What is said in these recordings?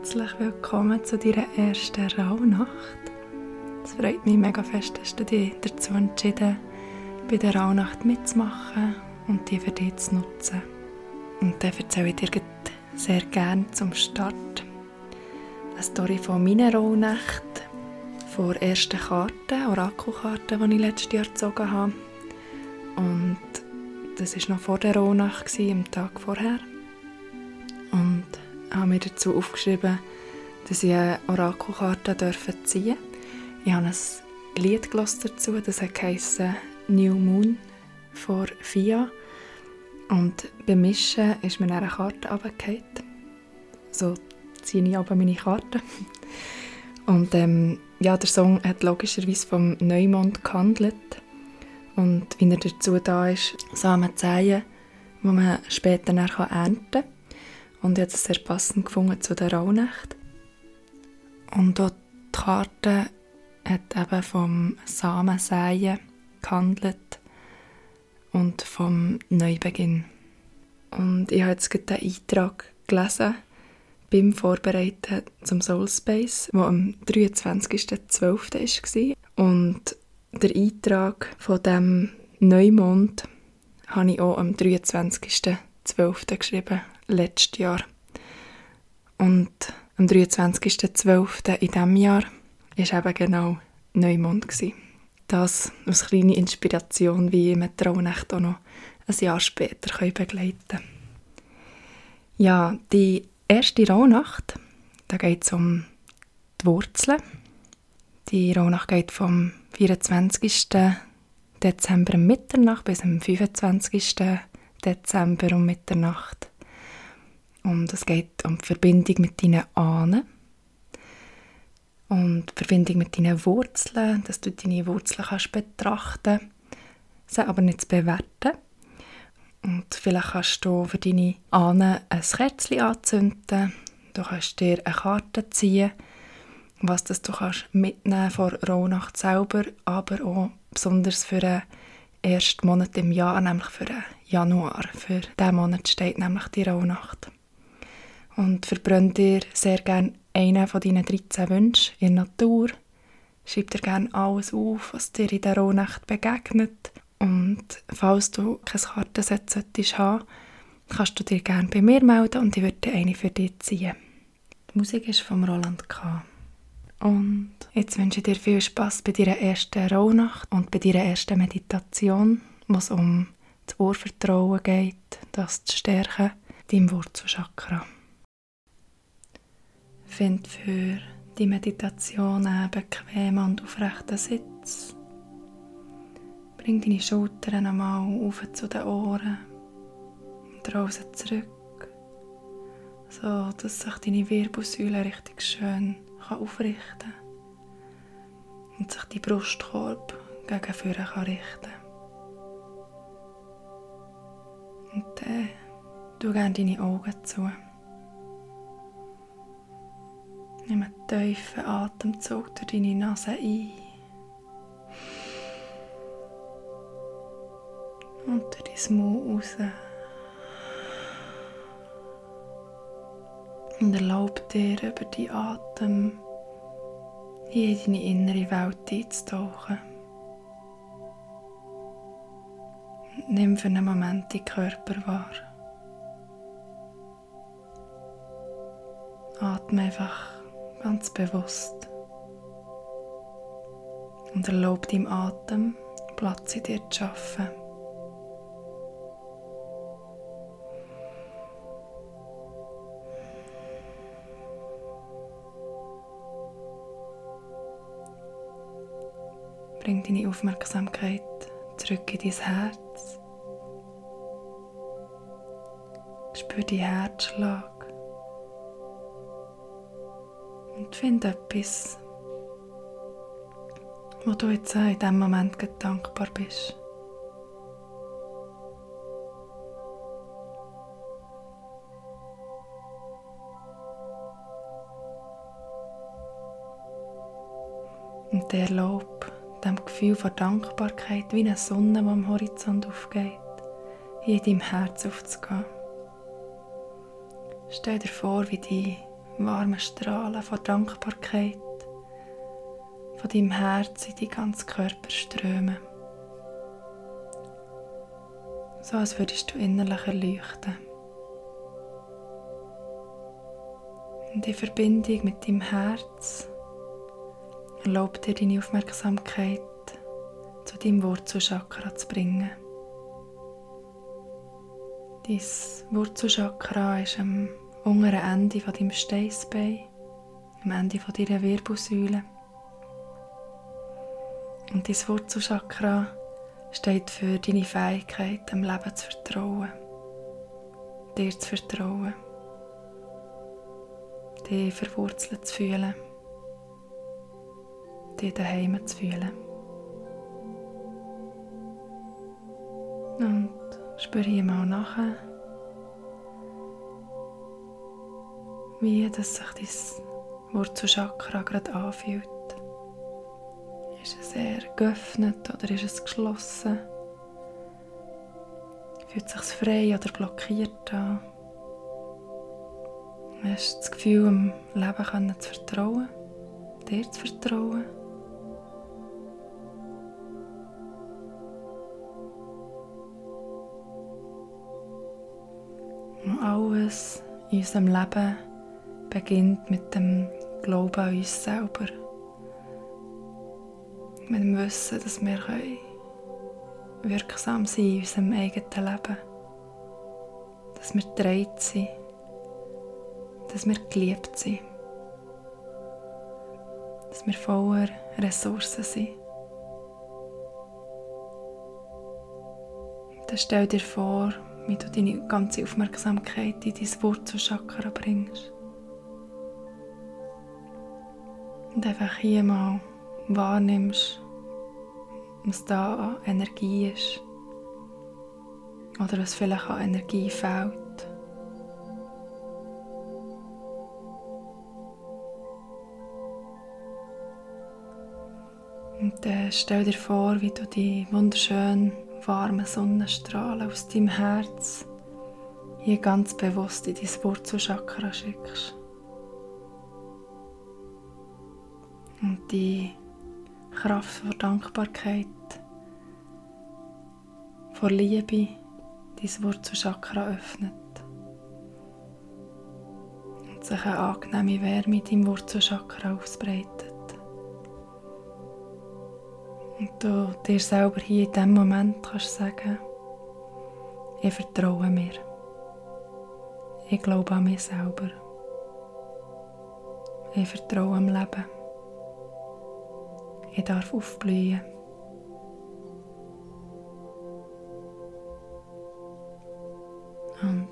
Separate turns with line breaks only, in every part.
herzlich willkommen zu deiner ersten Rauhnacht. Es freut mich mega fest, dass du dich dazu entschieden bei der Rauhnacht mitzumachen und die für dich zu nutzen. Und dann erzähle ich dir sehr gerne zum Start eine Story von meiner Rauhnacht, von der ersten Karte, Orakelkarte, die ich letztes Jahr gezogen habe. Und das war noch vor der Rauhnacht, am Tag vorher. Habe mir dazu aufgeschrieben, dass ich eine Orakelkarte ziehen darf. Ich habe ein Lied dazu, das heisst New Moon von Fia. Und beim Mischen ist mir eine Karte runtergefallen. So ziehe ich aber meine Karte. Und ähm, ja, der Song hat logischerweise vom Neumond gehandelt. Und wie er dazu da ist, Samen säen, die man später ernten kann. Und ich habe es sehr passend gefunden zu der Rauhnacht. Und auch die Karte hat eben vom Samensäen gehandelt und vom Neubeginn. Und ich habe jetzt gerade den Eintrag gelesen beim Vorbereiten zum Soul Space, der am 23.12. war. Und der Eintrag von dem Neumond habe ich auch am 23.12. geschrieben letztes Jahr. Und am 23.12. in diesem Jahr war eben genau Neumond. Das als kleine Inspiration, wie ich mit Traunacht auch noch ein Jahr später begleiten kann. Ja, die erste Rauhnacht, da geht es um die Wurzeln. Die Rauhnacht geht vom 24. Dezember um Mitternacht bis am 25. Dezember um Mitternacht. Und es geht um die Verbindung mit deinen Ahnen. Und die Verbindung mit deinen Wurzeln, dass du deine Wurzeln kannst betrachten sie aber nicht bewerten. Und vielleicht kannst du für deine Ahnen ein Kerzchen anzünden. Du kannst dir eine Karte ziehen, was das du kannst mitnehmen von Rauhnacht selber, aber auch besonders für den ersten Monat im Jahr, nämlich für den Januar. Für diesen Monat steht nämlich die Rauhnacht und verbrennt dir sehr gerne einen von deinen 13 Wünschen in der Natur. Schreib dir gerne alles auf, was dir in der Rohnacht begegnet. Und falls du kein Kartenset solltest haben, kannst du dir gerne bei mir melden und ich würde eine für dich ziehen. Die Musik ist von Roland K. Und jetzt wünsche ich dir viel Spaß bei deiner ersten Rauhnacht und bei deiner ersten Meditation, wo es um das Urvertrauen geht, das zu stärken, deinem Wurzelchakra. Find für die Meditation einen bequemen und aufrechten Sitz. Bring deine Schultern einmal auf zu den Ohren und raus zurück, so dass sich deine Wirbelsäule richtig schön aufrichten kann und sich die Brustkorb gegen vorne kann richten Und dann du gerne deine Augen zu. Nimm einen tiefen Atemzug durch deine Nase ein. Und durch dein Mund raus. Und erlaub dir über die Atem in deine innere Welt einzutauchen. Nimm für einen Moment die Körper wahr. Atme einfach ganz bewusst. Und erlaub deinem Atem Platz in dir zu schaffen. Bring deine Aufmerksamkeit zurück in dein Herz. Spür die Herzschlag. Und finde etwas, wo du jetzt in diesem Moment dankbar bist. Und erlaub dem Gefühl von Dankbarkeit wie eine Sonne, die am Horizont aufgeht, in deinem Herz aufzugehen. Stell dir vor, wie die warmen Strahlen von Dankbarkeit von deinem Herz in deinen ganzen Körper strömen. So als würdest du innerlich erleuchten. Und in Verbindung mit deinem Herz erlaubt dir deine Aufmerksamkeit zu deinem Wurzelchakra zu bringen. Dein Wurzelchakra ist am unteren Ende von deinem Steißbein, am Ende von deiner Wirbelsäule. Und dein Wurzelchakra steht für deine Fähigkeit, dem Leben zu vertrauen, dir zu vertrauen, dich verwurzelt zu fühlen, dich daheim zu fühlen. Und spüre hier mal nachher, wie das sich dein Wurzelchakra gerade anfühlt. Ist es eher geöffnet oder ist es geschlossen? Fühlt es sich frei oder blockiert an? Hast du das Gefühl, dem Leben zu vertrauen, dir zu vertrauen? Alles in unserem Leben beginnt mit dem Glauben an uns selber mit dem Wissen, dass wir wirksam sein in unserem eigenen Leben. Dass wir gedreht sind. Dass wir geliebt sind. Dass wir voller Ressourcen sind. Dann stell dir vor, wie du deine ganze Aufmerksamkeit in dein Wurzelchakra bringst. Und einfach hier mal wahrnimmst, was da an Energie ist oder was vielleicht an Energie fehlt. Und dann stell dir vor, wie du die wunderschönen warmen Sonnenstrahlen aus deinem Herz hier ganz bewusst in dein Wurzelchakra schickst. Und die Kraft von Dankbarkeit, vor Liebe dein Wurzelchakra öffnet und sich eine angenehme Wärme in deinem Wurzelchakra ausbreitet. Und du dir selber hier in diesem Moment kannst sagen, ich vertraue mir. Ich glaube an mich selber. Ich vertraue am Leben. Ich darf aufblühen. Und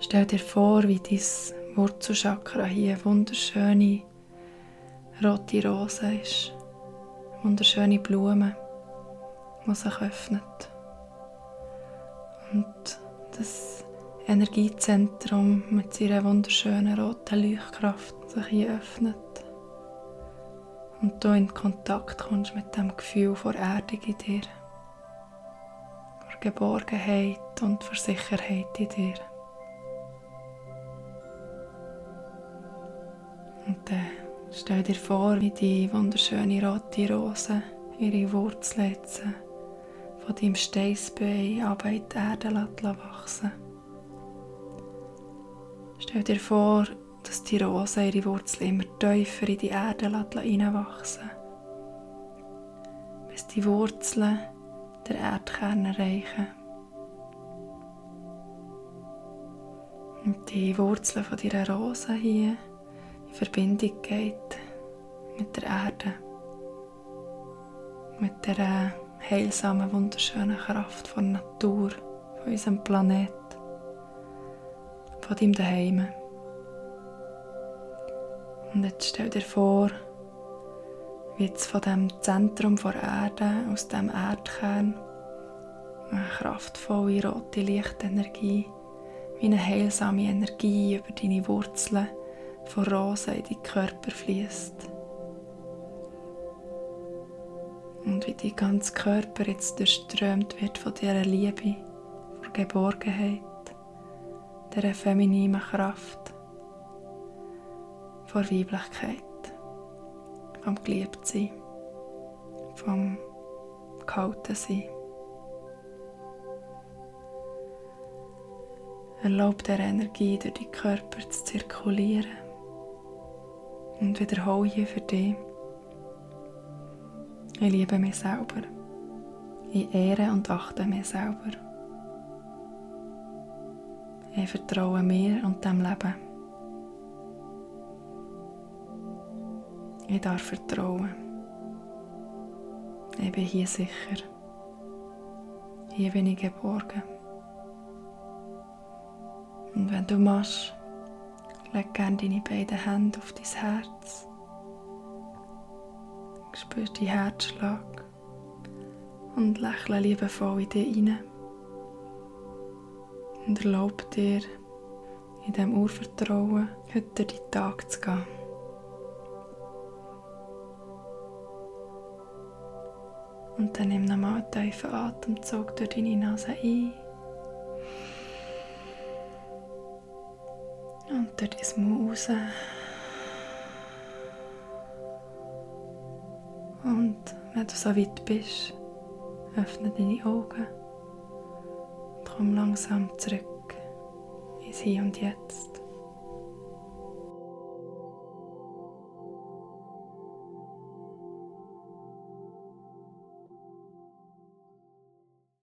stell dir vor, wie dein Wurzelchakra hier eine wunderschöne rote Rose ist. Wunderschöne Blumen, die sich öffnet. Und das Energiezentrum mit seiner wunderschönen roten Leuchtkraft sich hier öffnet und du in Kontakt kommst mit dem Gefühl von Erdung in dir, von Geborgenheit und von Sicherheit in dir. Und dann stell dir vor, wie die wunderschöne rote Rose ihre Wurzeln von deinem Steißbein ab in die Erde wachsen Stell dir vor, dass die Rose ihre Wurzeln immer tiefer in die Erde hineinwachsen bis die Wurzeln der Erdkern erreichen. Und die Wurzeln von dieser Rose hier in Verbindung geht mit der Erde, mit der heilsamen, wunderschönen Kraft von Natur, von unserem Planet, von deinem Daheim. Und jetzt stell dir vor, wie jetzt von dem Zentrum der Erde, aus dem Erdkern, eine kraftvolle rote Lichtenergie, wie eine heilsame Energie über deine Wurzeln von Rosen in deinen Körper fließt. Und wie dein ganzer Körper jetzt durchströmt wird von dieser Liebe, von Geborgenheit, dieser femininen Kraft vor Weiblichkeit, vom Geliebtsein, vom Gehaltensein. Erlaub der Energie durch die Körper zu zirkulieren und wiederhole hier für dich. Ich liebe mich selber. Ich ehre und achte mich selber. Ich vertraue mir und dem Leben. Ich darf vertrauen. Ich bin hier sicher. Hier bin ich geborgen. Und wenn du machst, leg gerne deine beiden Hände auf dein Herz. Spür deinen Herzschlag und lächle liebevoll in dich hinein. Und erlaub dir, in diesem Urvertrauen heute den Tag zu gehen. Und dann nimm nochmal einen tiefen Atemzug durch deine Nase ein. Und durch dein Maul raus. Und wenn du so weit bist, öffne deine Augen und komm langsam zurück ins Hier und Jetzt.